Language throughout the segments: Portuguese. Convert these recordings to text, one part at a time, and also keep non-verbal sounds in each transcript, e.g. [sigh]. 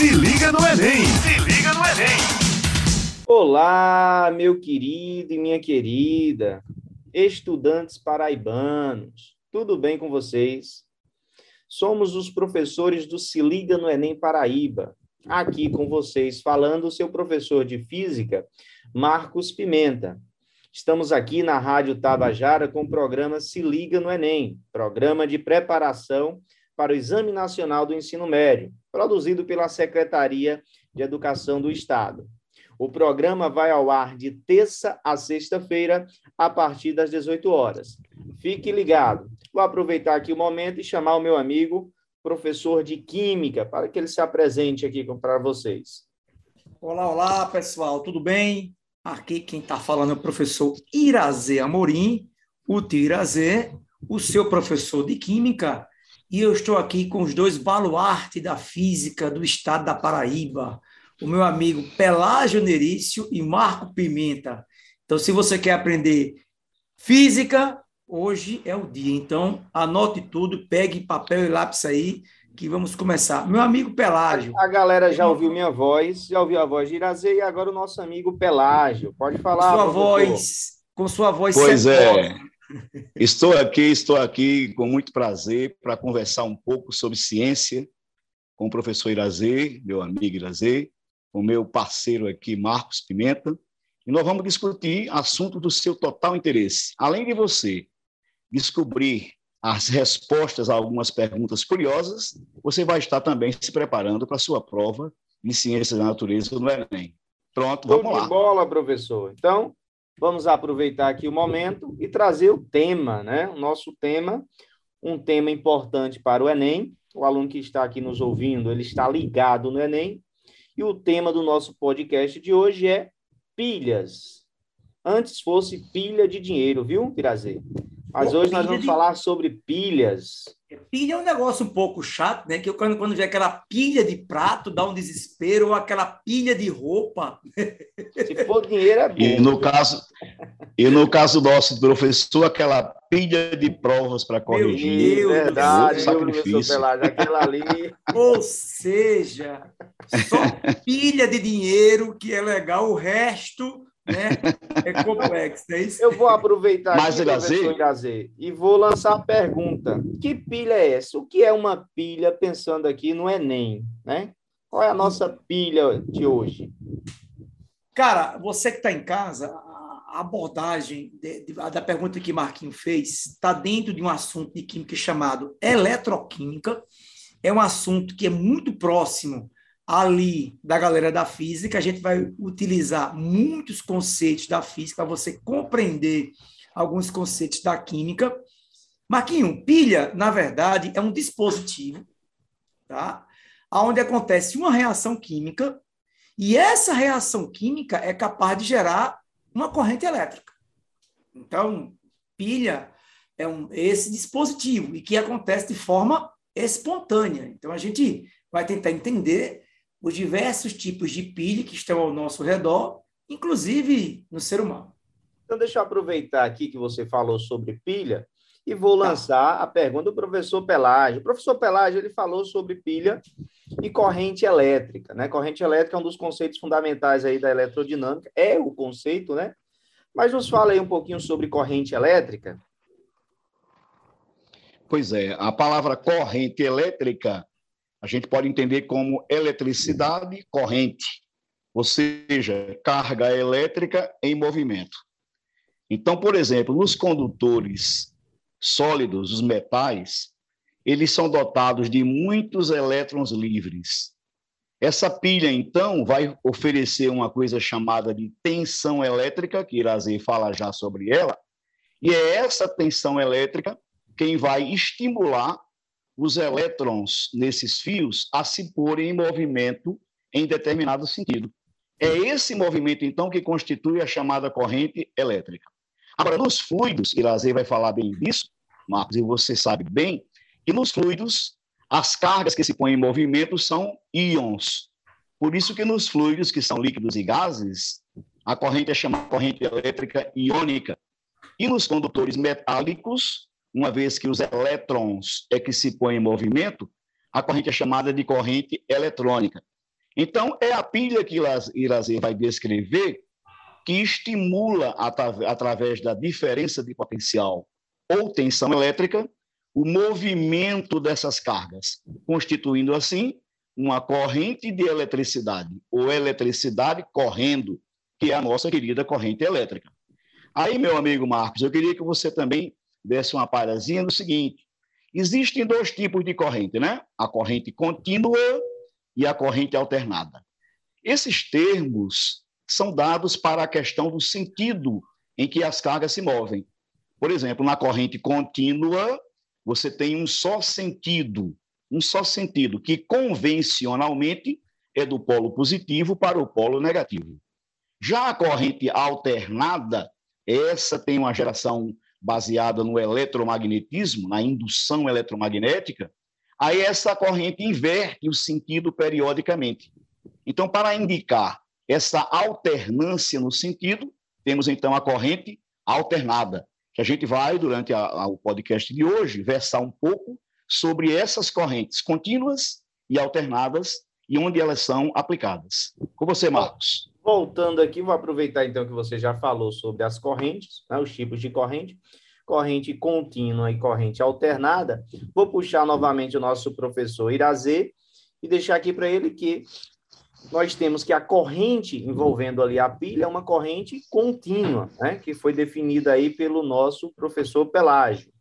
Se liga no Enem! Se liga no Enem! Olá, meu querido e minha querida, estudantes paraibanos, tudo bem com vocês? Somos os professores do Se Liga no Enem Paraíba, aqui com vocês, falando o seu professor de física, Marcos Pimenta. Estamos aqui na Rádio Tabajara com o programa Se Liga no Enem, programa de preparação para o Exame Nacional do Ensino Médio, produzido pela Secretaria de Educação do Estado. O programa vai ao ar de terça a sexta-feira, a partir das 18 horas. Fique ligado. Vou aproveitar aqui o momento e chamar o meu amigo, professor de Química, para que ele se apresente aqui para vocês. Olá, olá, pessoal, tudo bem? Aqui quem está falando é o professor Irazê Amorim, o Tirazê, o seu professor de Química, e eu estou aqui com os dois baluartes da física do estado da Paraíba, o meu amigo Pelágio Nerício e Marco Pimenta. Então, se você quer aprender física, hoje é o dia. Então, anote tudo, pegue papel e lápis aí, que vamos começar. Meu amigo Pelágio. A galera já ouviu minha voz, já ouviu a voz de Irazê e agora o nosso amigo Pelágio. Pode falar. Com sua professor. voz, com sua voz. Pois é. Estou aqui, estou aqui com muito prazer para conversar um pouco sobre ciência com o professor Irazê, meu amigo Irazê, com o meu parceiro aqui, Marcos Pimenta, e nós vamos discutir assuntos do seu total interesse. Além de você descobrir as respostas a algumas perguntas curiosas, você vai estar também se preparando para a sua prova de Ciências da Natureza no Enem. Pronto, vamos lá. bola, professor. Então, vamos aproveitar aqui o momento e trazer o tema, né? O nosso tema, um tema importante para o Enem. O aluno que está aqui nos ouvindo, ele está ligado no Enem, e o tema do nosso podcast de hoje é pilhas. Antes fosse pilha de dinheiro, viu, Pirazê? Mas hoje nós vamos de... falar sobre pilhas. É, pilha é um negócio um pouco chato, né? Que eu, quando, quando vê aquela pilha de prato, dá um desespero, ou aquela pilha de roupa. Se for dinheiro, é bom. E no caso, e no caso nosso professor, aquela pilha de provas para corrigir. Meu Deus, verdade, sacrifício. Pelagem, aquela ali. Ou seja, só pilha de dinheiro que é legal, o resto né? É complexo, é isso? Eu vou aproveitar Mais aqui, professor Gazê, e vou lançar a pergunta. Que pilha é essa? O que é uma pilha, pensando aqui no Enem, né? Qual é a nossa pilha de hoje? Cara, você que está em casa, a abordagem de, de, da pergunta que Marquinho fez está dentro de um assunto de química chamado eletroquímica. É um assunto que é muito próximo ali da galera da física, a gente vai utilizar muitos conceitos da física para você compreender alguns conceitos da química. Marquinho, pilha, na verdade, é um dispositivo, tá? Onde acontece uma reação química e essa reação química é capaz de gerar uma corrente elétrica. Então, pilha é um, esse dispositivo e que acontece de forma espontânea. Então, a gente vai tentar entender os diversos tipos de pilha que estão ao nosso redor, inclusive no ser humano. Então, deixa eu aproveitar aqui que você falou sobre pilha e vou tá. lançar a pergunta do professor Pelágio. O professor Pelágio ele falou sobre pilha e corrente elétrica, né? Corrente elétrica é um dos conceitos fundamentais aí da eletrodinâmica, é o conceito, né? Mas nos fala aí um pouquinho sobre corrente elétrica. Pois é, a palavra corrente elétrica a gente pode entender como eletricidade corrente, ou seja, carga elétrica em movimento. Então, por exemplo, nos condutores sólidos, os metais, eles são dotados de muitos elétrons livres. Essa pilha, então, vai oferecer uma coisa chamada de tensão elétrica, que Irazê fala já sobre ela, e é essa tensão elétrica quem vai estimular os elétrons nesses fios a se porem em movimento em determinado sentido. É esse movimento, então, que constitui a chamada corrente elétrica. Agora, nos fluidos, Irazê vai falar bem disso, Marcos, e você sabe bem, que nos fluidos, as cargas que se põem em movimento são íons. Por isso que nos fluidos, que são líquidos e gases, a corrente é chamada corrente elétrica iônica. E nos condutores metálicos, uma vez que os elétrons é que se põem em movimento, a corrente é chamada de corrente eletrônica. Então, é a pilha que Irazer vai descrever que estimula, através da diferença de potencial ou tensão elétrica, o movimento dessas cargas, constituindo assim uma corrente de eletricidade ou eletricidade correndo, que é a nossa querida corrente elétrica. Aí, meu amigo Marcos, eu queria que você também desse uma palhazinha no seguinte: existem dois tipos de corrente, né? A corrente contínua e a corrente alternada. Esses termos são dados para a questão do sentido em que as cargas se movem. Por exemplo, na corrente contínua, você tem um só sentido, um só sentido, que convencionalmente é do polo positivo para o polo negativo. Já a corrente alternada, essa tem uma geração baseada no eletromagnetismo, na indução eletromagnética, aí essa corrente inverte o sentido periodicamente. Então, para indicar essa alternância no sentido, temos então a corrente alternada, que a gente vai, durante a, a, o podcast de hoje, versar um pouco sobre essas correntes contínuas e alternadas e onde elas são aplicadas. Com você, Marcos. Voltando aqui, vou aproveitar então que você já falou sobre as correntes, né, os tipos de corrente, corrente contínua e corrente alternada. Vou puxar novamente o nosso professor Irazê e deixar aqui para ele que nós temos que a corrente envolvendo ali a pilha é uma corrente contínua, né, que foi definida aí pelo nosso professor Pelágio.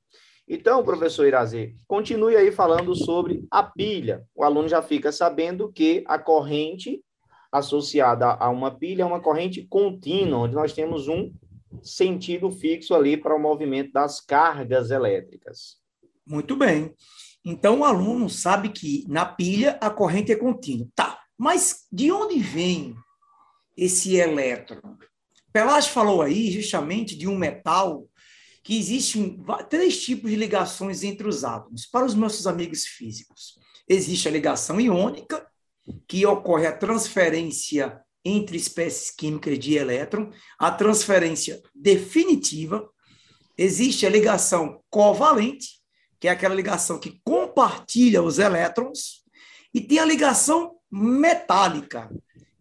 Então, professor Irazê, continue aí falando sobre a pilha. O aluno já fica sabendo que a corrente associada a uma pilha é uma corrente contínua, onde nós temos um sentido fixo ali para o movimento das cargas elétricas. Muito bem. Então, o aluno sabe que na pilha a corrente é contínua. Tá, mas de onde vem esse elétron? Pelágio falou aí justamente de um metal que existem três tipos de ligações entre os átomos. Para os nossos amigos físicos, existe a ligação iônica, que ocorre a transferência entre espécies químicas de elétron, a transferência definitiva, existe a ligação covalente, que é aquela ligação que compartilha os elétrons, e tem a ligação metálica,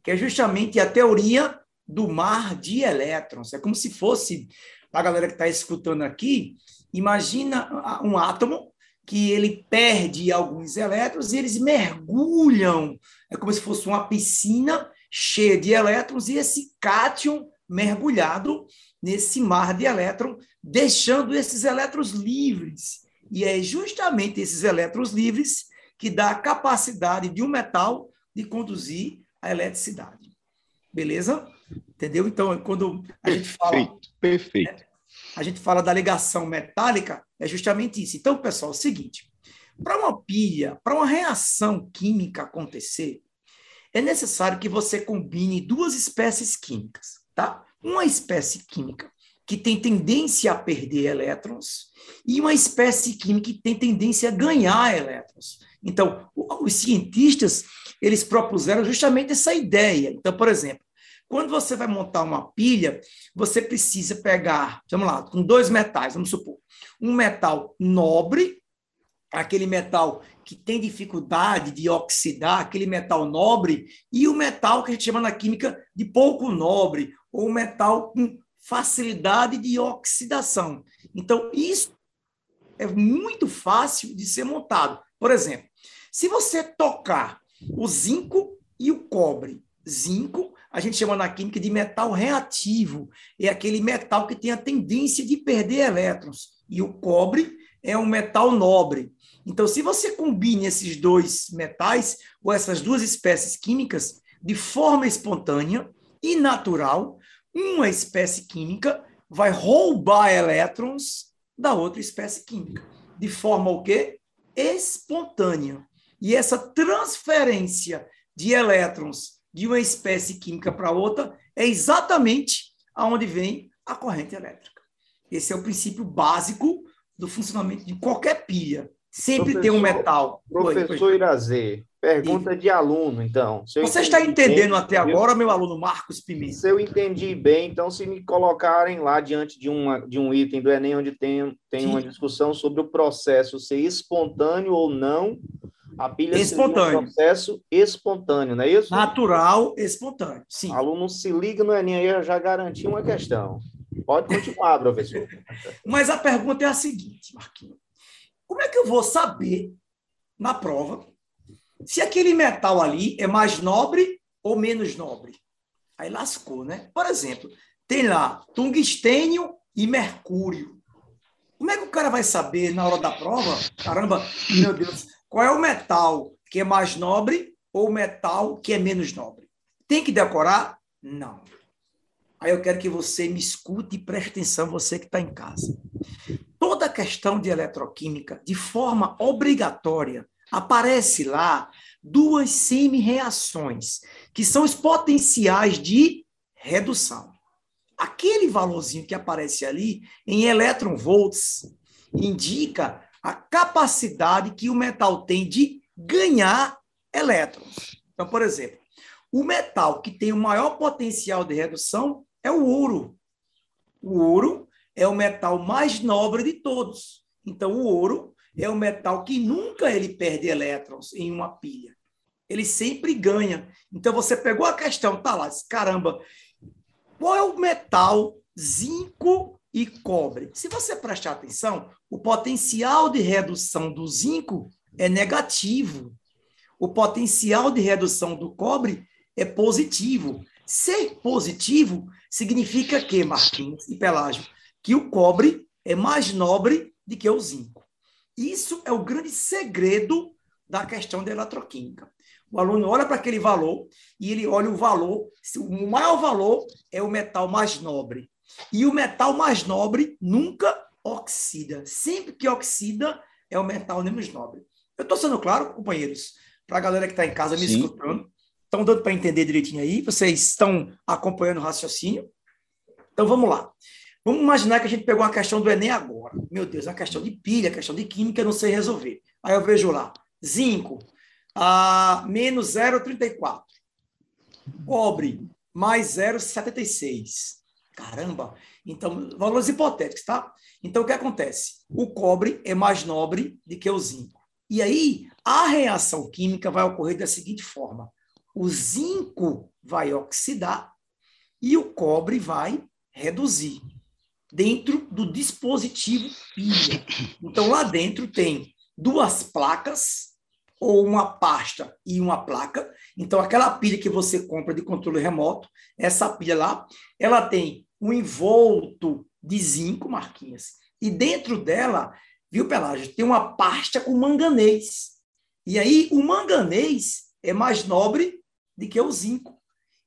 que é justamente a teoria do mar de elétrons. É como se fosse, para a galera que está escutando aqui, imagina um átomo que ele perde alguns elétrons e eles mergulham. É como se fosse uma piscina cheia de elétrons e esse cátion mergulhado nesse mar de elétrons, deixando esses elétrons livres. E é justamente esses elétrons livres que dá a capacidade de um metal de conduzir a eletricidade. Beleza? Entendeu? Então, quando a gente fala. Perfeito, perfeito. Né, a gente fala da ligação metálica, é justamente isso. Então, pessoal, é o seguinte: para uma pilha, para uma reação química acontecer, é necessário que você combine duas espécies químicas, tá? Uma espécie química que tem tendência a perder elétrons e uma espécie química que tem tendência a ganhar elétrons. Então, os cientistas, eles propuseram justamente essa ideia. Então, por exemplo, quando você vai montar uma pilha, você precisa pegar, vamos lá, com dois metais, vamos supor, um metal nobre, aquele metal que tem dificuldade de oxidar, aquele metal nobre, e o metal que a gente chama na química de pouco nobre, ou metal com facilidade de oxidação. Então, isso é muito fácil de ser montado. Por exemplo, se você tocar o zinco e o cobre, zinco a gente chama na química de metal reativo, é aquele metal que tem a tendência de perder elétrons, e o cobre é um metal nobre. Então, se você combina esses dois metais, ou essas duas espécies químicas, de forma espontânea e natural, uma espécie química vai roubar elétrons da outra espécie química, de forma o quê? Espontânea. E essa transferência de elétrons de uma espécie química para outra é exatamente aonde vem a corrente elétrica. Esse é o princípio básico do funcionamento de qualquer pilha. Sempre professor, tem um metal. Professor Irazê, pergunta de aluno, então. Você está entendendo até agora, meu aluno Marcos Pimenta? Se eu entendi bem, então, se me colocarem lá diante de, uma, de um item do Enem, onde tem, tem uma discussão sobre o processo ser espontâneo ou não, A pilha Espontâneo. um processo espontâneo, não é isso? Natural, espontâneo. Sim. O aluno se liga no Enem aí, eu já garanti uma questão. Pode continuar, professor. Mas a pergunta é a seguinte, Marquinhos. Como é que eu vou saber na prova se aquele metal ali é mais nobre ou menos nobre? Aí lascou, né? Por exemplo, tem lá tungstênio e mercúrio. Como é que o cara vai saber na hora da prova? Caramba, meu Deus, qual é o metal que é mais nobre ou o metal que é menos nobre? Tem que decorar? Não. Aí eu quero que você me escute e preste atenção, você que está em casa. Toda questão de eletroquímica, de forma obrigatória, aparece lá duas semi-reações, que são os potenciais de redução. Aquele valorzinho que aparece ali em eletronvolts indica a capacidade que o metal tem de ganhar elétrons. Então, por exemplo, o metal que tem o maior potencial de redução é o ouro. O ouro é o metal mais nobre de todos. Então, o ouro é o metal que nunca ele perde elétrons em uma pilha. Ele sempre ganha. Então, você pegou a questão, tá lá, caramba, qual é o metal zinco e cobre? Se você prestar atenção, o potencial de redução do zinco é negativo. O potencial de redução do cobre é positivo. Ser positivo significa que, Marquinhos e Pelágio, que o cobre é mais nobre do que o zinco. Isso é o grande segredo da questão da eletroquímica. O aluno olha para aquele valor e ele olha o valor, o maior valor é o metal mais nobre. E o metal mais nobre nunca oxida. Sempre que oxida é o metal menos nobre. Eu estou sendo claro, companheiros, para a galera que está em casa me Sim. escutando. Estão dando para entender direitinho aí? Vocês estão acompanhando o raciocínio? Então vamos lá. Vamos imaginar que a gente pegou uma questão do Enem agora. Meu Deus, uma questão de pilha, questão de química, eu não sei resolver. Aí eu vejo lá, zinco, a menos 0,34. Cobre, mais 0,76. Caramba! Então, valores hipotéticos, tá? Então, o que acontece? O cobre é mais nobre do que o zinco. E aí, a reação química vai ocorrer da seguinte forma: o zinco vai oxidar e o cobre vai reduzir dentro do dispositivo pilha. Então, lá dentro tem duas placas, ou uma pasta e uma placa. Então, aquela pilha que você compra de controle remoto, essa pilha lá, ela tem um envolto de zinco, Marquinhas, e dentro dela, viu, Pelágio, tem uma pasta com manganês. E aí, o manganês é mais nobre do que o zinco.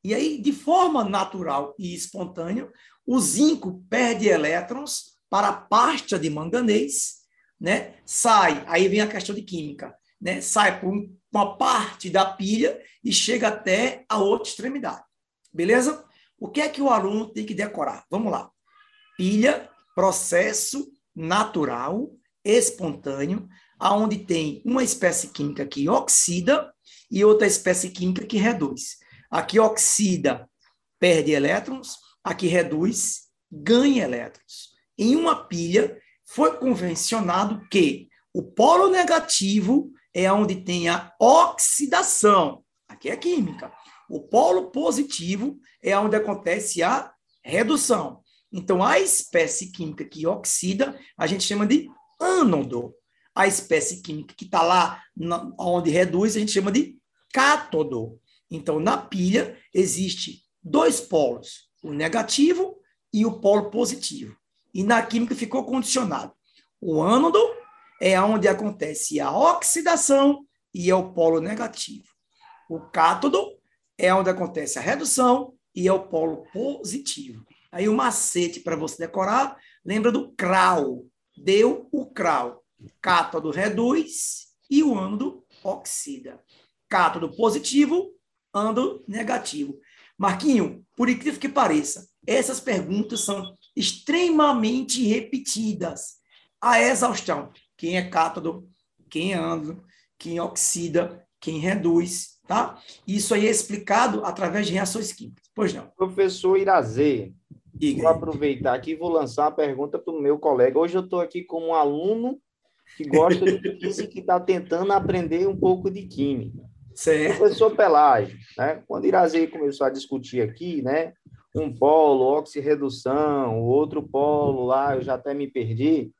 E aí, de forma natural e espontânea, o zinco perde elétrons para a pasta de manganês, né? Sai, aí vem a questão de química, né? Sai por um- uma parte da pilha e chega até a outra extremidade. Beleza? O que é que o aluno tem que decorar? Vamos lá. Pilha, processo natural, espontâneo, aonde tem uma espécie química que oxida e outra espécie química que reduz. Aqui oxida, perde elétrons, aqui reduz, ganha elétrons. Em uma pilha, foi convencionado que o polo negativo é onde tem a oxidação. Aqui é química. O polo positivo é onde acontece a redução. Então, a espécie química que oxida, a gente chama de ânodo. A espécie química que está lá na- onde reduz, a gente chama de cátodo. Então, na pilha, existe dois polos, o negativo e o polo positivo. E na química ficou condicionado. O ânodo é onde acontece a oxidação e é o polo negativo. O cátodo é onde acontece a redução e é o polo positivo. Aí o macete para você decorar, lembra do CRAU. Deu o CRAU. Cátodo reduz e o ânodo oxida. Cátodo positivo, ânodo negativo. Marquinho, por incrível que pareça, essas perguntas são extremamente repetidas. A exaustão. Quem é cátodo, quem é ânodo, quem oxida, quem reduz, tá? Isso aí é explicado através de reações químicas. Pois não. Professor Irazê, Diga vou aproveitar aqui e vou lançar uma pergunta para o meu colega. Hoje eu estou aqui como um aluno que gosta de física e está tentando aprender um pouco de química. Certo. Professor Pelágio, né? quando Irazei começou a discutir aqui, né? um polo, oxirredução, o outro polo lá, eu já até me perdi.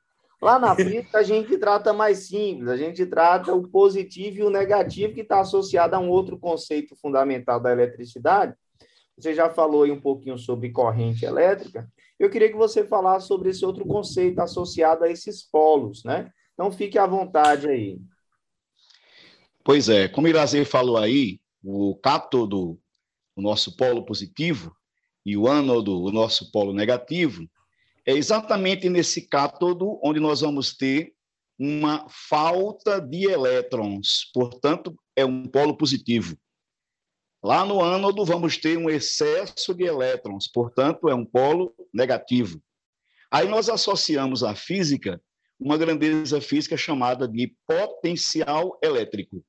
Lá na física a gente trata mais simples, a gente trata o positivo e o negativo que está associado a um outro conceito fundamental da eletricidade. Você já falou aí um pouquinho sobre corrente elétrica. Eu queria que você falasse sobre esse outro conceito associado a esses polos, né? Então fique à vontade aí. Pois é, como Irazê falou aí, o cátodo, o nosso polo positivo, e o ânodo, o nosso polo negativo, é exatamente nesse cátodo onde nós vamos ter uma falta de elétrons, portanto, é um polo positivo. Lá no ânodo, vamos ter um excesso de elétrons, portanto, é um polo negativo. Aí nós associamos à física uma grandeza física chamada de potencial elétrico.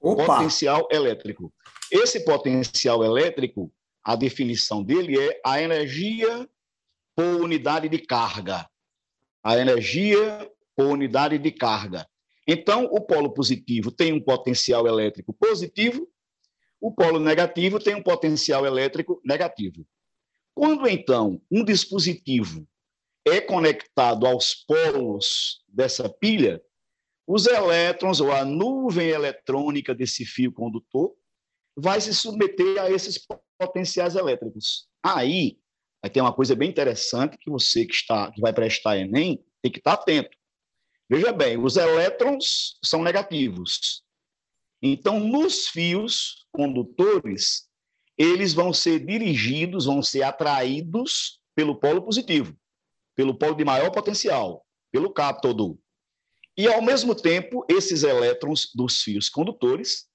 Opa. Potencial elétrico. Esse potencial elétrico a definição dele é a energia por unidade de carga. A energia por unidade de carga. Então, o polo positivo tem um potencial elétrico positivo, o polo negativo tem um potencial elétrico negativo. Quando, então, um dispositivo é conectado aos polos dessa pilha, os elétrons ou a nuvem eletrônica desse fio condutor vai se submeter a esses potenciais elétricos. Aí, vai ter uma coisa bem interessante que você que está que vai prestar ENEM tem que estar atento. Veja bem, os elétrons são negativos. Então, nos fios condutores, eles vão ser dirigidos, vão ser atraídos pelo polo positivo, pelo polo de maior potencial, pelo cátodo. E, ao mesmo tempo, esses elétrons dos fios condutores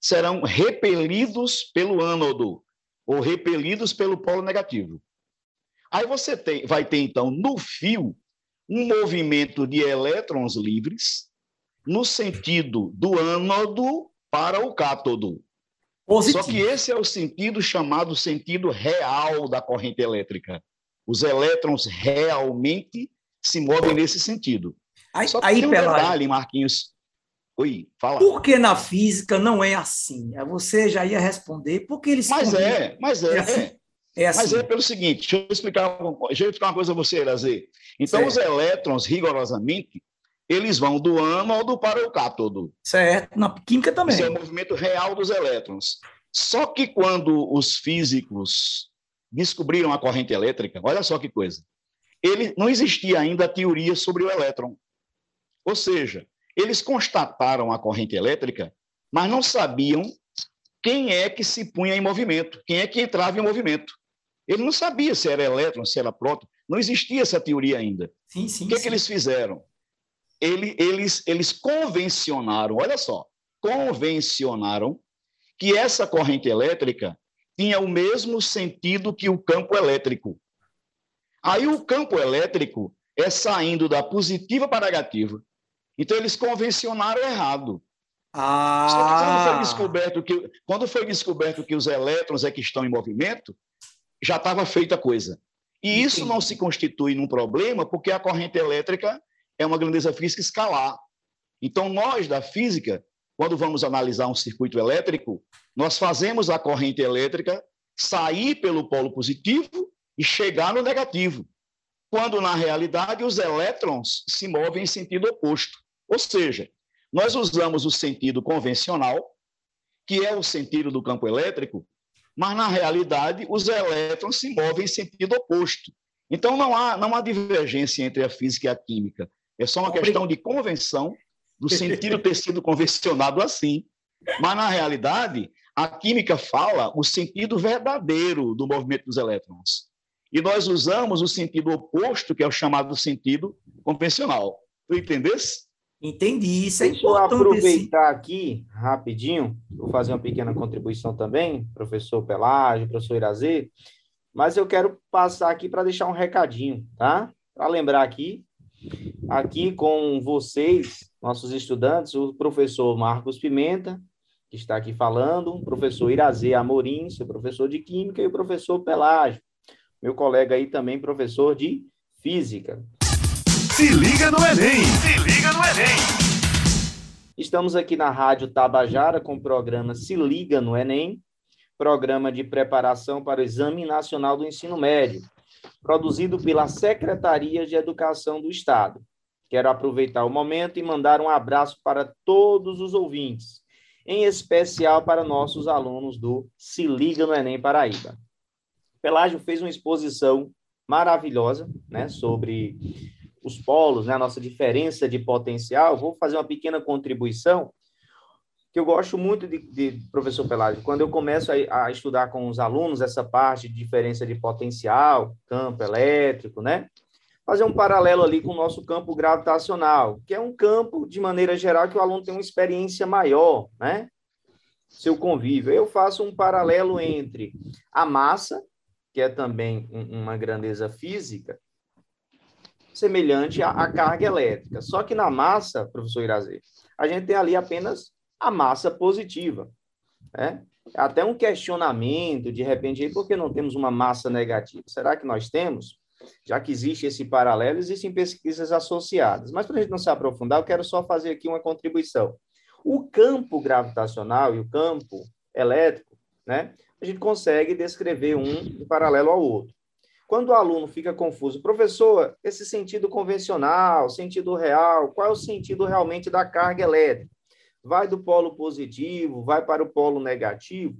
serão repelidos pelo ânodo, ou repelidos pelo polo negativo. Aí você tem, vai ter, então, no fio, um movimento de elétrons livres no sentido do ânodo para o cátodo. Positivo. Só que esse é o sentido chamado sentido real da corrente elétrica. Os elétrons realmente se movem nesse sentido. Aí, Só que aí, tem um detalhe, Marquinhos, Oi, fala. Por que na física não é assim? Você já ia responder, porque eles. Mas é, mas é. É assim. É assim. Mas é pelo seguinte, deixa eu explicar, deixa eu explicar uma coisa a você, Elazer. Então, certo. os elétrons, rigorosamente, eles vão do ânodo para o cátodo. Certo, na química também. Esse é o movimento real dos elétrons. Só que quando os físicos descobriram a corrente elétrica, olha só que coisa, ele, não existia ainda a teoria sobre o elétron. Ou seja, eles constataram a corrente elétrica, mas não sabiam quem é que se punha em movimento, quem é que entrava em movimento. Ele não sabia se era elétron, se era próton, não existia essa teoria ainda. Sim, sim, o que, sim. É que eles fizeram? Eles, eles, eles convencionaram, olha só, convencionaram que essa corrente elétrica tinha o mesmo sentido que o campo elétrico. Aí o campo elétrico é saindo da positiva para a negativa. Então, eles convencionaram errado. Ah. Quando foi, descoberto que, quando foi descoberto que os elétrons é que estão em movimento, já estava feita a coisa. E isso não se constitui num problema, porque a corrente elétrica é uma grandeza física escalar. Então, nós da física, quando vamos analisar um circuito elétrico, nós fazemos a corrente elétrica sair pelo polo positivo e chegar no negativo, quando na realidade os elétrons se movem em sentido oposto. Ou seja, nós usamos o sentido convencional, que é o sentido do campo elétrico, mas na realidade os elétrons se movem em sentido oposto. Então não há, não há divergência entre a física e a química. É só uma questão de convenção do sentido ter sido convencionado assim. Mas na realidade, a química fala o sentido verdadeiro do movimento dos elétrons. E nós usamos o sentido oposto, que é o chamado sentido convencional. Tu entendesse? Entendi, isso é Deixa importante. eu aproveitar aqui, rapidinho, vou fazer uma pequena contribuição também, professor Pelágio, professor Irazê, mas eu quero passar aqui para deixar um recadinho, tá? Para lembrar aqui, aqui com vocês, nossos estudantes, o professor Marcos Pimenta, que está aqui falando, o professor Irazê Amorim, seu professor de Química, e o professor Pelágio, meu colega aí também, professor de Física. Se liga no Enem! Estamos aqui na Rádio Tabajara com o programa Se Liga no Enem, programa de preparação para o Exame Nacional do Ensino Médio, produzido pela Secretaria de Educação do Estado. Quero aproveitar o momento e mandar um abraço para todos os ouvintes, em especial para nossos alunos do Se Liga no Enem Paraíba. Pelágio fez uma exposição maravilhosa né, sobre os polos, né, a nossa diferença de potencial. Vou fazer uma pequena contribuição que eu gosto muito de, de professor Pelágio, quando eu começo a, a, estudar com os alunos essa parte de diferença de potencial, campo elétrico, né? Fazer um paralelo ali com o nosso campo gravitacional, que é um campo, de maneira geral, que o aluno tem uma experiência maior, né? Seu convívio. Eu faço um paralelo entre a massa, que é também uma grandeza física, semelhante à, à carga elétrica. Só que na massa, professor Irazê, a gente tem ali apenas a massa positiva. Né? Até um questionamento, de repente, por que não temos uma massa negativa? Será que nós temos? Já que existe esse paralelo, existem pesquisas associadas. Mas para a gente não se aprofundar, eu quero só fazer aqui uma contribuição. O campo gravitacional e o campo elétrico, né, a gente consegue descrever um em paralelo ao outro. Quando o aluno fica confuso, professor, esse sentido convencional, sentido real, qual é o sentido realmente da carga elétrica? vai do polo positivo, vai para o polo negativo.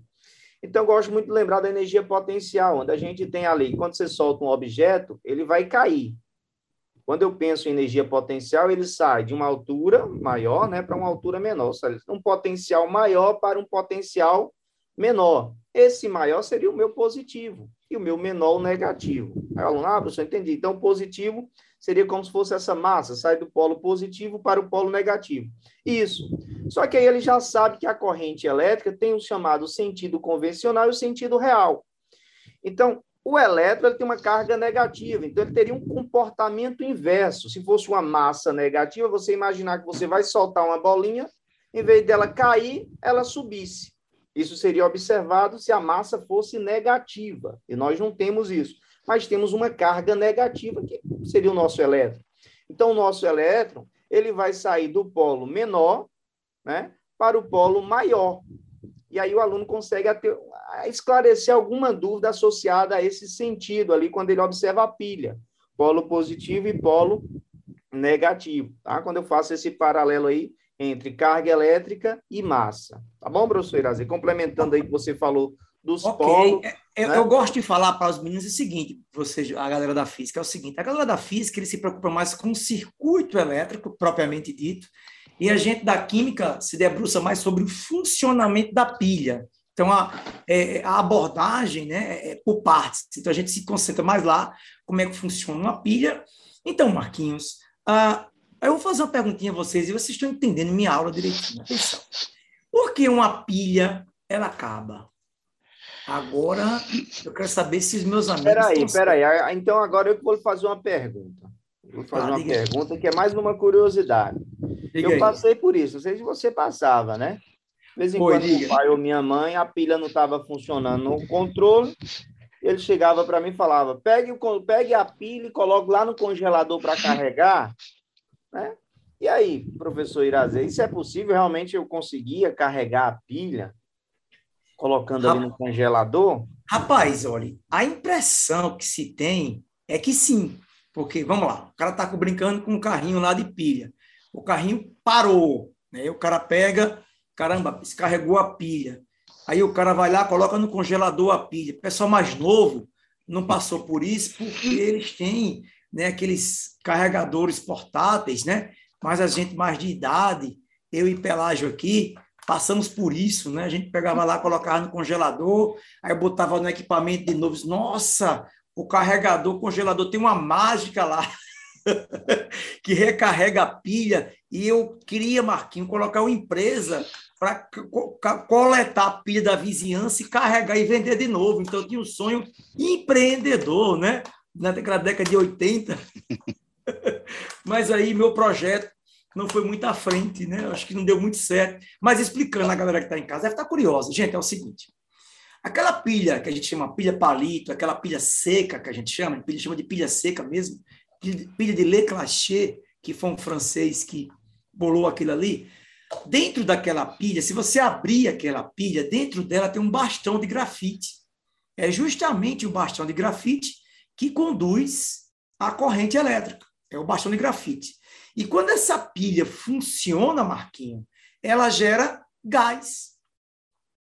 Então, gosto muito de lembrar da energia potencial, onde a gente tem ali, quando você solta um objeto, ele vai cair. Quando eu penso em energia potencial, ele sai de uma altura maior né, para uma altura menor. Seja, um potencial maior para um potencial menor. Esse maior seria o meu positivo e o meu menor negativo. Aí o aluno, ah, professor, entendi. Então, positivo seria como se fosse essa massa, sai do polo positivo para o polo negativo. Isso. Só que aí ele já sabe que a corrente elétrica tem o chamado sentido convencional e o sentido real. Então, o elétron tem uma carga negativa, então ele teria um comportamento inverso. Se fosse uma massa negativa, você imaginar que você vai soltar uma bolinha, em vez dela cair, ela subisse. Isso seria observado se a massa fosse negativa, e nós não temos isso mas temos uma carga negativa, que seria o nosso elétron. Então, o nosso elétron ele vai sair do polo menor né, para o polo maior. E aí o aluno consegue até, esclarecer alguma dúvida associada a esse sentido ali, quando ele observa a pilha, polo positivo e polo negativo. Tá? Quando eu faço esse paralelo aí entre carga elétrica e massa. Tá bom, professor Irazi? Complementando aí que você falou dos okay. polos. É, eu, né? eu, gosto de falar para os meninos o seguinte, vocês, a galera da física, é o seguinte: a galera da física ele se preocupa mais com o circuito elétrico, propriamente dito, e a gente da química se debruça mais sobre o funcionamento da pilha. Então, a, é, a abordagem né, é, é por partes. Então, a gente se concentra mais lá, como é que funciona uma pilha. Então, Marquinhos, uh, eu vou fazer uma perguntinha a vocês, e vocês estão entendendo minha aula direitinho. Atenção. Por que uma pilha ela acaba? Agora, eu quero saber se os meus amigos. Peraí, estão... peraí. Então, agora eu vou fazer uma pergunta. Vou fazer ah, uma pergunta que é mais uma curiosidade. Diga eu aí. passei por isso. Não sei se você passava, né? De vez em Foi, quando, diga. o pai ou minha mãe, a pilha não estava funcionando no controle. Ele chegava para mim e falava: pegue, pegue a pilha e coloque lá no congelador para carregar. Né? E aí, professor Irazê, isso é possível? Realmente eu conseguia carregar a pilha? colocando ali no congelador? Rapaz, olha, a impressão que se tem é que sim, porque, vamos lá, o cara está brincando com um carrinho lá de pilha, o carrinho parou, né? o cara pega, caramba, descarregou a pilha, aí o cara vai lá, coloca no congelador a pilha. O pessoal mais novo não passou por isso porque eles têm né, aqueles carregadores portáteis, né? Mas a gente mais de idade, eu e Pelágio aqui, passamos por isso, né? A gente pegava lá, colocava no congelador, aí botava no equipamento de novo. Nossa, o carregador, congelador tem uma mágica lá [laughs] que recarrega a pilha. E eu queria, Marquinho, colocar uma empresa para coletar a pilha da vizinhança e carregar e vender de novo. Então, eu tinha um sonho empreendedor, né? Naquela década de 80. [laughs] Mas aí, meu projeto não foi muito à frente, né? Acho que não deu muito certo. Mas explicando a galera que está em casa, deve estar tá curiosa. Gente, é o seguinte: aquela pilha que a gente chama pilha palito, aquela pilha seca que a gente chama, a gente chama de pilha seca mesmo, pilha de Leclaché, que foi um francês que bolou aquilo ali. Dentro daquela pilha, se você abrir aquela pilha, dentro dela tem um bastão de grafite. É justamente o bastão de grafite que conduz a corrente elétrica. É o bastão de grafite. E quando essa pilha funciona, Marquinho, ela gera gás.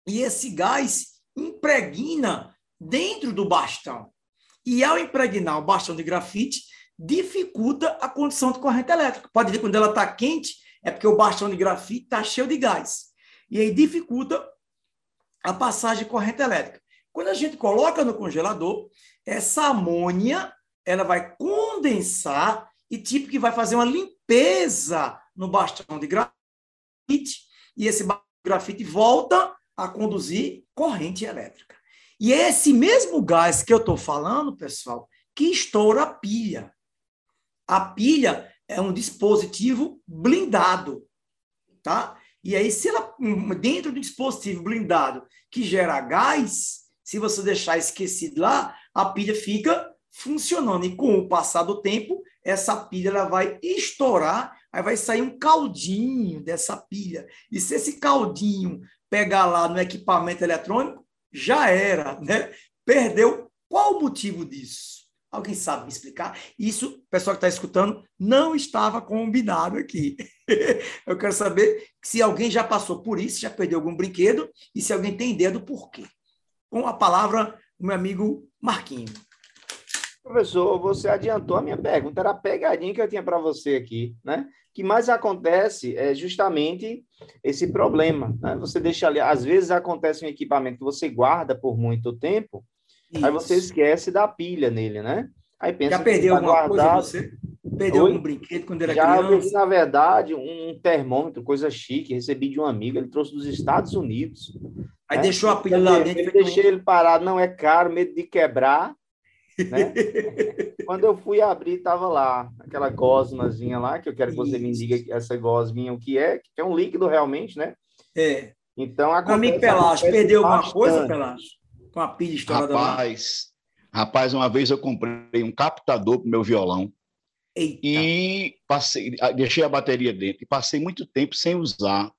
E esse gás impregna dentro do bastão. E ao impregnar o bastão de grafite, dificulta a condução de corrente elétrica. Pode ver quando ela está quente, é porque o bastão de grafite está cheio de gás. E aí dificulta a passagem de corrente elétrica. Quando a gente coloca no congelador, essa amônia ela vai condensar e tipo que vai fazer uma limpeza no bastão de grafite e esse grafite volta a conduzir corrente elétrica. E é esse mesmo gás que eu estou falando, pessoal, que estoura a pilha. A pilha é um dispositivo blindado, tá? E aí, se ela, dentro do dispositivo blindado que gera gás, se você deixar esquecido lá, a pilha fica funcionando. E com o passar do tempo, essa pilha ela vai estourar, aí vai sair um caldinho dessa pilha. E se esse caldinho pegar lá no equipamento eletrônico, já era, né? Perdeu. Qual o motivo disso? Alguém sabe me explicar? Isso, pessoal que está escutando, não estava combinado aqui. [laughs] Eu quero saber se alguém já passou por isso, já perdeu algum brinquedo e se alguém tem ideia do porquê. Com a palavra, o meu amigo Marquinho. Professor, você adiantou a minha pergunta, era a pegadinha que eu tinha para você aqui, né? O que mais acontece é justamente esse problema. Né? Você deixa ali, às vezes acontece um equipamento que você guarda por muito tempo, isso. Aí você esquece da pilha nele, né? Aí pensa Já perdeu tá alguma guardado. coisa você? Perdeu Oi? algum brinquedo quando era Já criança? Já na verdade, um termômetro, coisa chique, recebi de um amigo, ele trouxe dos Estados Unidos. Aí né? deixou a pilha lá dentro. Eu deixei um... ele parado, não é caro, medo de quebrar. Né? [laughs] Quando eu fui abrir, estava lá, aquela gosmazinha lá, que eu quero que você me diga essa gosminha o que é, que é um líquido realmente, né? É. Então, acontece, amigo Pelágio, perdeu alguma coisa, Pelágio? com a pilha estourada rapaz, lá? Rapaz, uma vez eu comprei um captador para o meu violão. Eita. E passei, deixei a bateria dentro e passei muito tempo sem usar.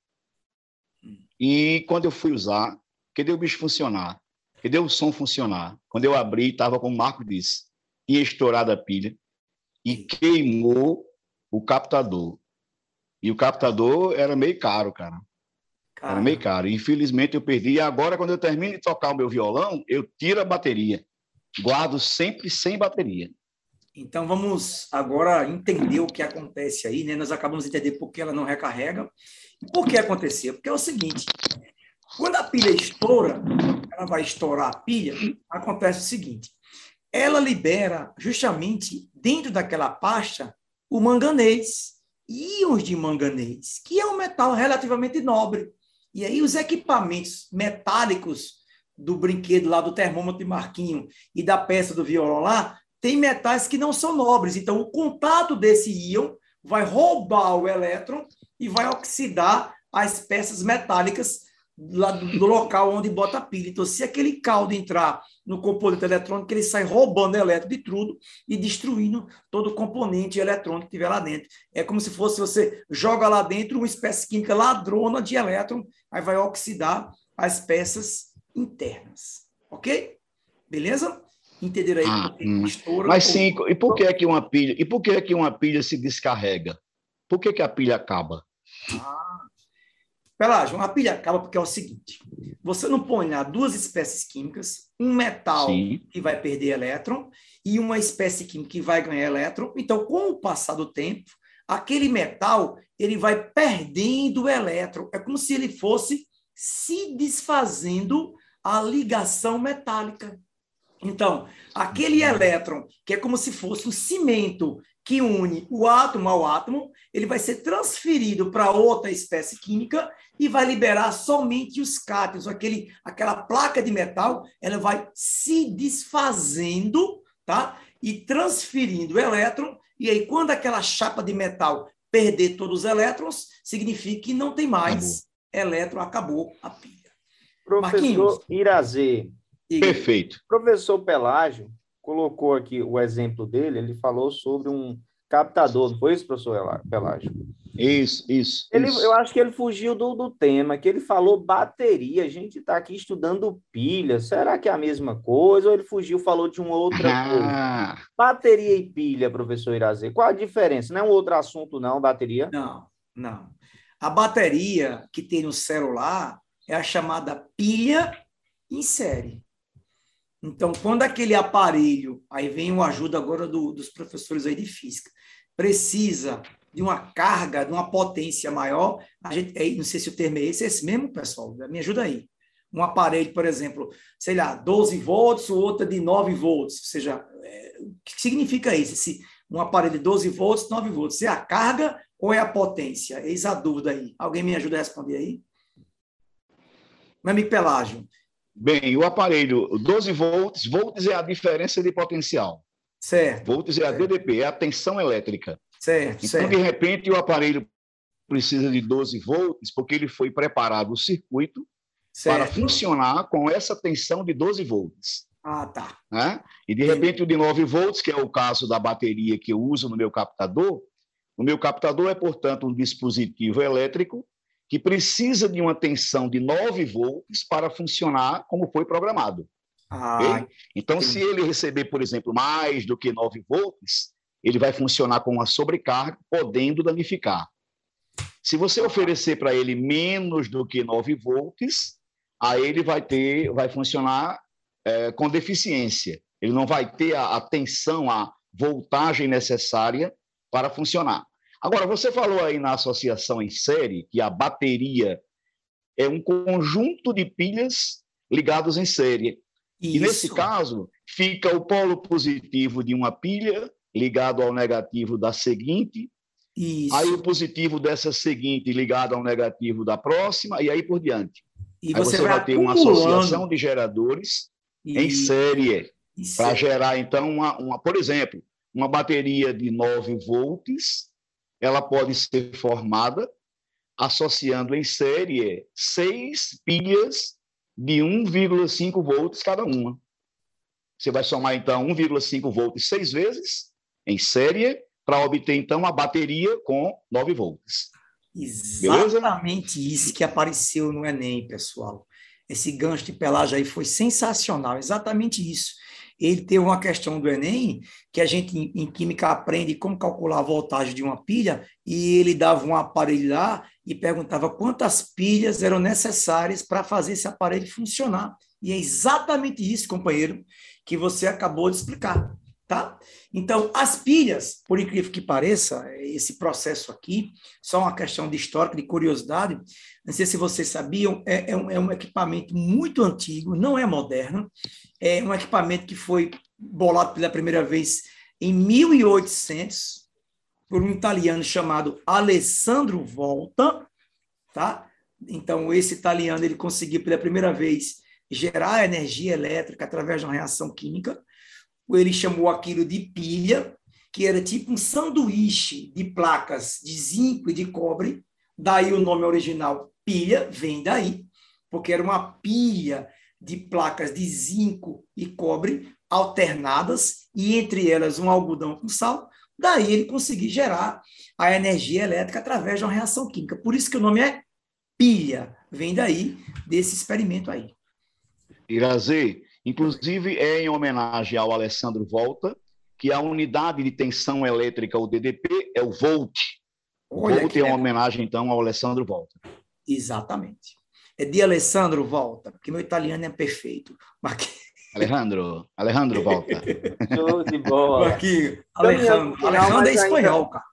E quando eu fui usar, cadê o bicho funcionar? Cadê o som funcionar? Quando eu abri, estava como o Marco disse, tinha estourado a pilha e queimou o captador. E o captador era meio caro, cara. Cara. Era meio caro. Infelizmente eu perdi. E agora, quando eu termino de tocar o meu violão, eu tiro a bateria. Guardo sempre sem bateria. Então vamos agora entender o que acontece aí, né? Nós acabamos de entender por que ela não recarrega. Por que aconteceu? Porque é o seguinte: quando a pilha estoura, ela vai estourar a pilha, acontece o seguinte: ela libera justamente dentro daquela pasta o manganês, íons de manganês, que é um metal relativamente nobre. E aí os equipamentos metálicos do brinquedo lá do termômetro de Marquinho e da peça do violão lá, tem metais que não são nobres. Então o contato desse íon vai roubar o elétron e vai oxidar as peças metálicas lá do, do, local onde bota a pilha. Então, se aquele caldo entrar no componente eletrônico, ele sai roubando elétron de tudo e destruindo todo o componente eletrônico que tiver lá dentro. É como se fosse você joga lá dentro uma espécie química ladrona de elétron, aí vai oxidar as peças internas. Ok? Beleza? Entenderam aí? Ah, hum. Mas sim, e por que é que uma pilha, e por que é que uma pilha se descarrega? Por que, que a pilha acaba? Ah, Pelágio, uma pilha acaba porque é o seguinte: você não põe lá duas espécies químicas, um metal Sim. que vai perder elétron e uma espécie química que vai ganhar elétron. Então, com o passar do tempo, aquele metal ele vai perdendo elétron. É como se ele fosse se desfazendo a ligação metálica. Então, aquele elétron, que é como se fosse um cimento que une o átomo ao átomo, ele vai ser transferido para outra espécie química e vai liberar somente os cátions, aquele, aquela placa de metal, ela vai se desfazendo, tá? E transferindo o elétron, e aí quando aquela chapa de metal perder todos os elétrons, significa que não tem mais acabou. elétron, acabou a pilha. Professor Marquinhos. Irazê. Perfeito. Professor Pelágio, colocou aqui o exemplo dele, ele falou sobre um captador, não foi isso, professor Pelágio? Isso, isso. Ele, isso. Eu acho que ele fugiu do, do tema, que ele falou bateria. A gente está aqui estudando pilha. Será que é a mesma coisa? Ou ele fugiu falou de uma outra Ah, coisa? Bateria e pilha, professor Irazê. Qual a diferença? Não é um outro assunto, não, bateria? Não, não. A bateria que tem no celular é a chamada pilha em série. Então, quando aquele aparelho, aí vem uma ajuda agora do- dos professores aí de física, precisa de uma carga, de uma potência maior, a gente, aí, não sei se o termo é esse, é esse mesmo, pessoal, me ajuda aí. Um aparelho, por exemplo, sei lá, 12 volts, o outro é de 9 volts, ou seja, é, o que significa isso? Esse, um aparelho de 12 volts, 9 volts, é a carga ou é a potência? Eis a dúvida aí. Alguém me ajuda a responder aí? Meu amigo Pelágio, Bem, o aparelho 12 volts, volts é a diferença de potencial. certo, Volts é a DDP, é a tensão elétrica. certo, Então, de certo. repente, o aparelho precisa de 12 volts, porque ele foi preparado o circuito para certo. funcionar com essa tensão de 12 volts. Ah, tá. né? E de repente o de 9 volts, que é o caso da bateria que eu uso no meu captador, o meu captador é, portanto, um dispositivo elétrico que precisa de uma tensão de 9 volts para funcionar como foi programado. Ah, ok? Então, se ele receber, por exemplo, mais do que 9 volts, ele vai funcionar com uma sobrecarga, podendo danificar. Se você oferecer para ele menos do que 9 volts, aí ele vai ter, vai funcionar eh, com deficiência. Ele não vai ter a, a tensão, a voltagem necessária para funcionar. Agora, você falou aí na associação em série que a bateria é um conjunto de pilhas ligados em série. E nesse isso. caso, fica o polo positivo de uma pilha ligado ao negativo da seguinte, Isso. aí o positivo dessa seguinte ligado ao negativo da próxima, e aí por diante. e Aí você, vai, ter uma associação de geradores em Isso, série, isso. para gerar, então, uma, uma, por exemplo, uma bateria de 9 volts, ela pode ser formada associando em série seis pilhas de 1,5 volts cada uma. Você vai somar, então, 1,5 volts seis vezes em série para obter, então, a bateria com 9 volts. Beleza? Exatamente isso que apareceu no Enem, pessoal. Esse gancho de pelagem aí foi sensacional, exatamente isso. Ele teve uma questão do Enem, que a gente em, química aprende como calcular a voltagem de uma pilha, e ele dava um aparelho lá e perguntava quantas pilhas eram necessárias para fazer esse aparelho funcionar. E é exatamente isso, companheiro, que você acabou de explicar, tá? Então, as pilhas, por incrível que pareça, esse processo aqui, só uma questão de histórico, de curiosidade, não sei se vocês sabiam, é, é, um, é um equipamento muito antigo, não é moderno, é um equipamento que foi bolado pela primeira vez em 1800 por um italiano chamado Alessandro Volta, tá? Então, esse italiano, ele conseguiu pela primeira vez gerar energia elétrica através de uma reação química, ele chamou aquilo de pilha, que era tipo um sanduíche de placas de zinco e de cobre, daí o nome original pilha, vem daí, porque era uma pilha de placas de zinco e cobre alternadas, e entre elas um algodão com sal, daí ele conseguiu gerar a energia elétrica através de uma reação química. Por isso que o nome é pilha, vem daí, desse experimento aí. Irazê, inclusive é em homenagem ao Alessandro Volta, que a unidade de tensão elétrica, o DDP, é o volt. Olha volt é uma homenagem, então, ao Alessandro Volta. Exatamente. É de Alessandro Volta, porque meu italiano é perfeito. Marquinhos, Alejandro, Alejandro Volta. [laughs] Show de bola. Marquinhos, Caminhando Alejandro, Alejandro é espanhol, cara.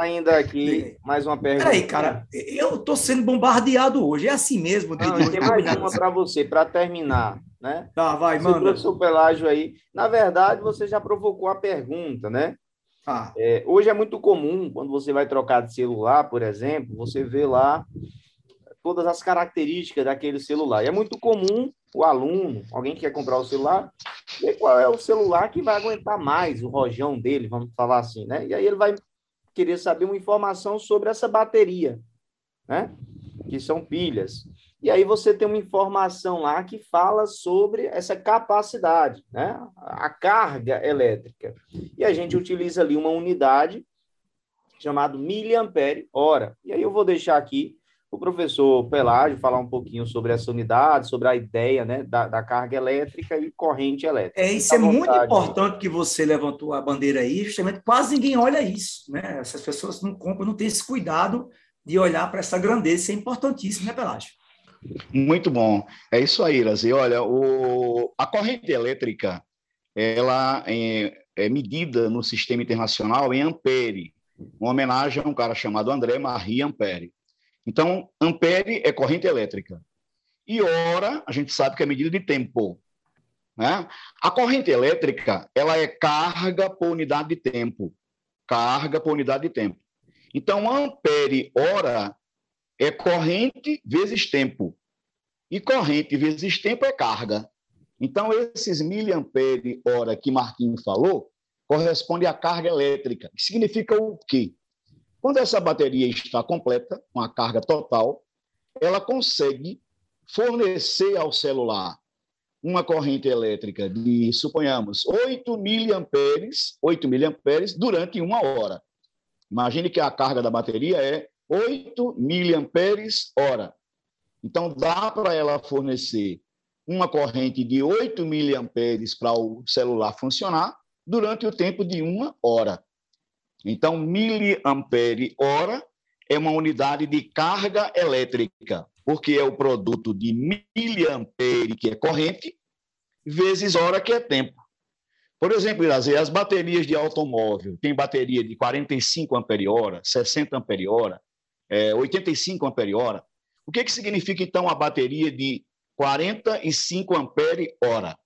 Ainda aqui, mais uma pergunta. Peraí, cara, eu tô sendo bombardeado hoje, é assim mesmo. Não, tem mais uma para você, para terminar, né? Tá, vai, Esse manda. professor Pelágio aí, na verdade, você já provocou a pergunta, né? Ah, É, hoje é muito comum, quando você vai trocar de celular, por exemplo, você vê lá todas as características daquele celular. E é muito comum o aluno, alguém que quer comprar o celular, ver qual é o celular que vai aguentar mais o rojão dele, vamos falar assim, né? E aí ele vai querer saber uma informação sobre essa bateria, né? Que são pilhas. E aí você tem uma informação lá que fala sobre essa capacidade, né? A carga elétrica. E a gente utiliza ali uma unidade chamada miliampere hora. E aí eu vou deixar aqui o professor Pelágio falar um pouquinho sobre essa unidade, sobre a ideia né, da, da carga elétrica e corrente elétrica. É, isso é muito importante que você levantou a bandeira aí, justamente quase ninguém olha isso, né? Essas pessoas não compram, não têm esse cuidado de olhar para essa grandeza, isso é importantíssimo, né, Pelágio? Muito bom. É isso aí, Irazi. Olha, o, a corrente elétrica, ela é, é medida no sistema internacional em ampere, uma homenagem a um cara chamado André Marie Ampere. Então, ampere é corrente elétrica. E hora, a gente sabe que é medida de tempo. Né? A corrente elétrica, ela é carga por unidade de tempo. Carga por unidade de tempo. Então, ampere hora é corrente vezes tempo. E corrente vezes tempo é carga. Então, esses miliampere hora que Marquinhos falou, corresponde à carga elétrica. Que significa o quê? Quando essa bateria está completa, com a carga total, ela consegue fornecer ao celular uma corrente elétrica de, suponhamos, 8 miliamperes, 8 miliamperes durante uma hora. Imagine que a carga da bateria é 8 miliamperes hora. Então, dá para ela fornecer uma corrente de 8 miliamperes para o celular funcionar durante o tempo de uma hora. Então, miliampere hora é uma unidade de carga elétrica, porque é o produto de miliampere, que é corrente, vezes hora, que é tempo. Por exemplo, as baterias de automóvel, tem bateria de 45 ampere-hora, 60 ampere-hora, é, 85 ampere-hora. O que, que significa, então, a bateria de 45 ampere-hora?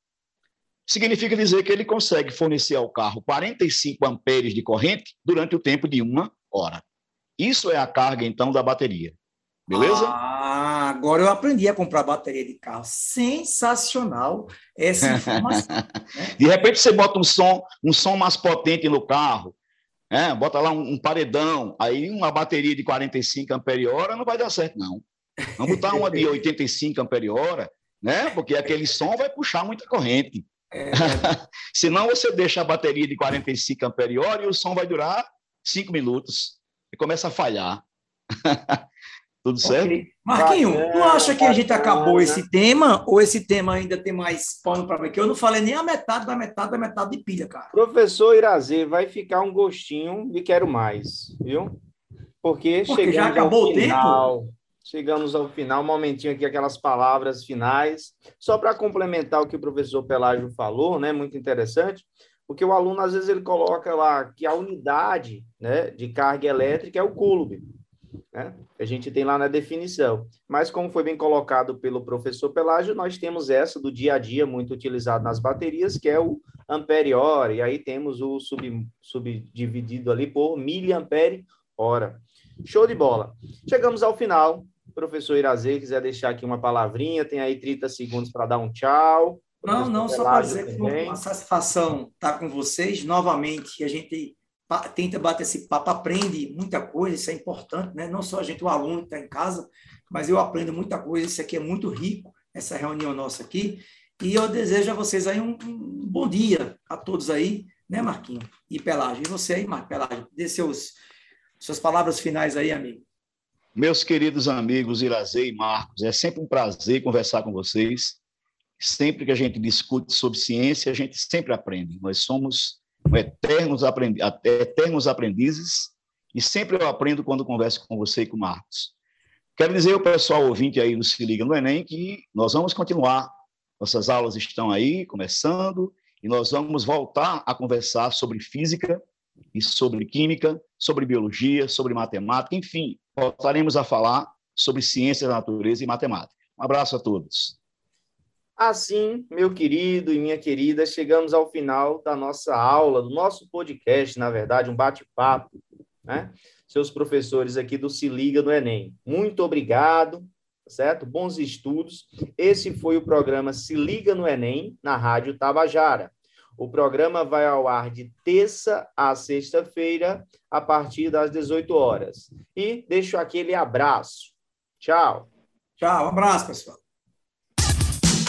significa dizer que ele consegue fornecer ao carro 45 amperes de corrente durante o tempo de uma hora. Isso é a carga, então, da bateria. Beleza? Ah, agora eu aprendi a comprar bateria de carro. Sensacional essa [laughs] informação. né? De repente você bota um som, um som mais potente no carro, né? bota lá um, um paredão, aí uma bateria de 45 ampere-hora não vai dar certo, não. Vamos botar uma de 85 ampere-hora, né? porque aquele som vai puxar muita corrente. É... [laughs] Senão você deixa a bateria de 45 ampere-hora e o som vai durar 5 minutos e começa a falhar. [laughs] Tudo certo? Okay. Marquinho, tu acha que a gente acabou esse tema ou esse tema ainda tem mais pano para ver? Que eu não falei nem a metade da metade da metade de pilha, cara. Professor Irazê, vai ficar um gostinho de quero mais, viu? Porque, Porque já acabou o final, tempo. Chegamos ao final, um momentinho aqui, aquelas palavras finais. Só para complementar o que o professor Pelágio falou, né, muito interessante, porque o aluno, às vezes, ele coloca lá que a unidade né, de carga elétrica é o coulomb, né? A gente tem lá na definição. Mas, como foi bem colocado pelo professor Pelágio, nós temos essa do dia a dia, muito utilizado nas baterias, que é o ampere-hora, e aí temos o sub, subdividido ali por miliampere-hora. Show de bola. Chegamos ao final professor Irazê quiser deixar aqui uma palavrinha, tem aí 30 segundos para dar um tchau. Não, não, só para dizer que foi uma satisfação estar com vocês novamente. A gente tenta bater esse papo, aprende muita coisa, isso é importante, né? Não só a gente, o aluno que está em casa, mas eu aprendo muita coisa. Isso aqui é muito rico, essa reunião nossa aqui. E eu desejo a vocês aí um, um bom dia a todos aí, né, Marquinho? E Pelágio. E você aí, Marco Pelágio, dê seus, suas palavras finais aí, amigo. Meus queridos amigos Irazê e Marcos, é sempre um prazer conversar com vocês. Sempre que a gente discute sobre ciência, a gente sempre aprende. Nós somos eternos, aprendi eternos aprendizes e sempre eu aprendo quando converso com você e com o Marcos. Quero dizer ao pessoal ouvinte aí do Se Liga no Enem que nós vamos continuar. Nossas aulas estão aí, começando, e nós vamos voltar a conversar sobre física e sobre química, sobre biologia, sobre matemática, enfim, voltaremos a falar sobre ciência da natureza e matemática. Um abraço a todos. Assim, meu querido e minha querida, chegamos ao final da nossa aula, do nosso podcast, na verdade, um bate-papo, né? Seus professores aqui do Se Liga no Enem. Muito obrigado, certo? Bons estudos. Esse foi o programa Se Liga no Enem, na Rádio Tabajara. O programa vai ao ar de terça a sexta-feira, a partir das 18 horas. E deixo aquele abraço. Tchau. Tchau, um abraço, pessoal.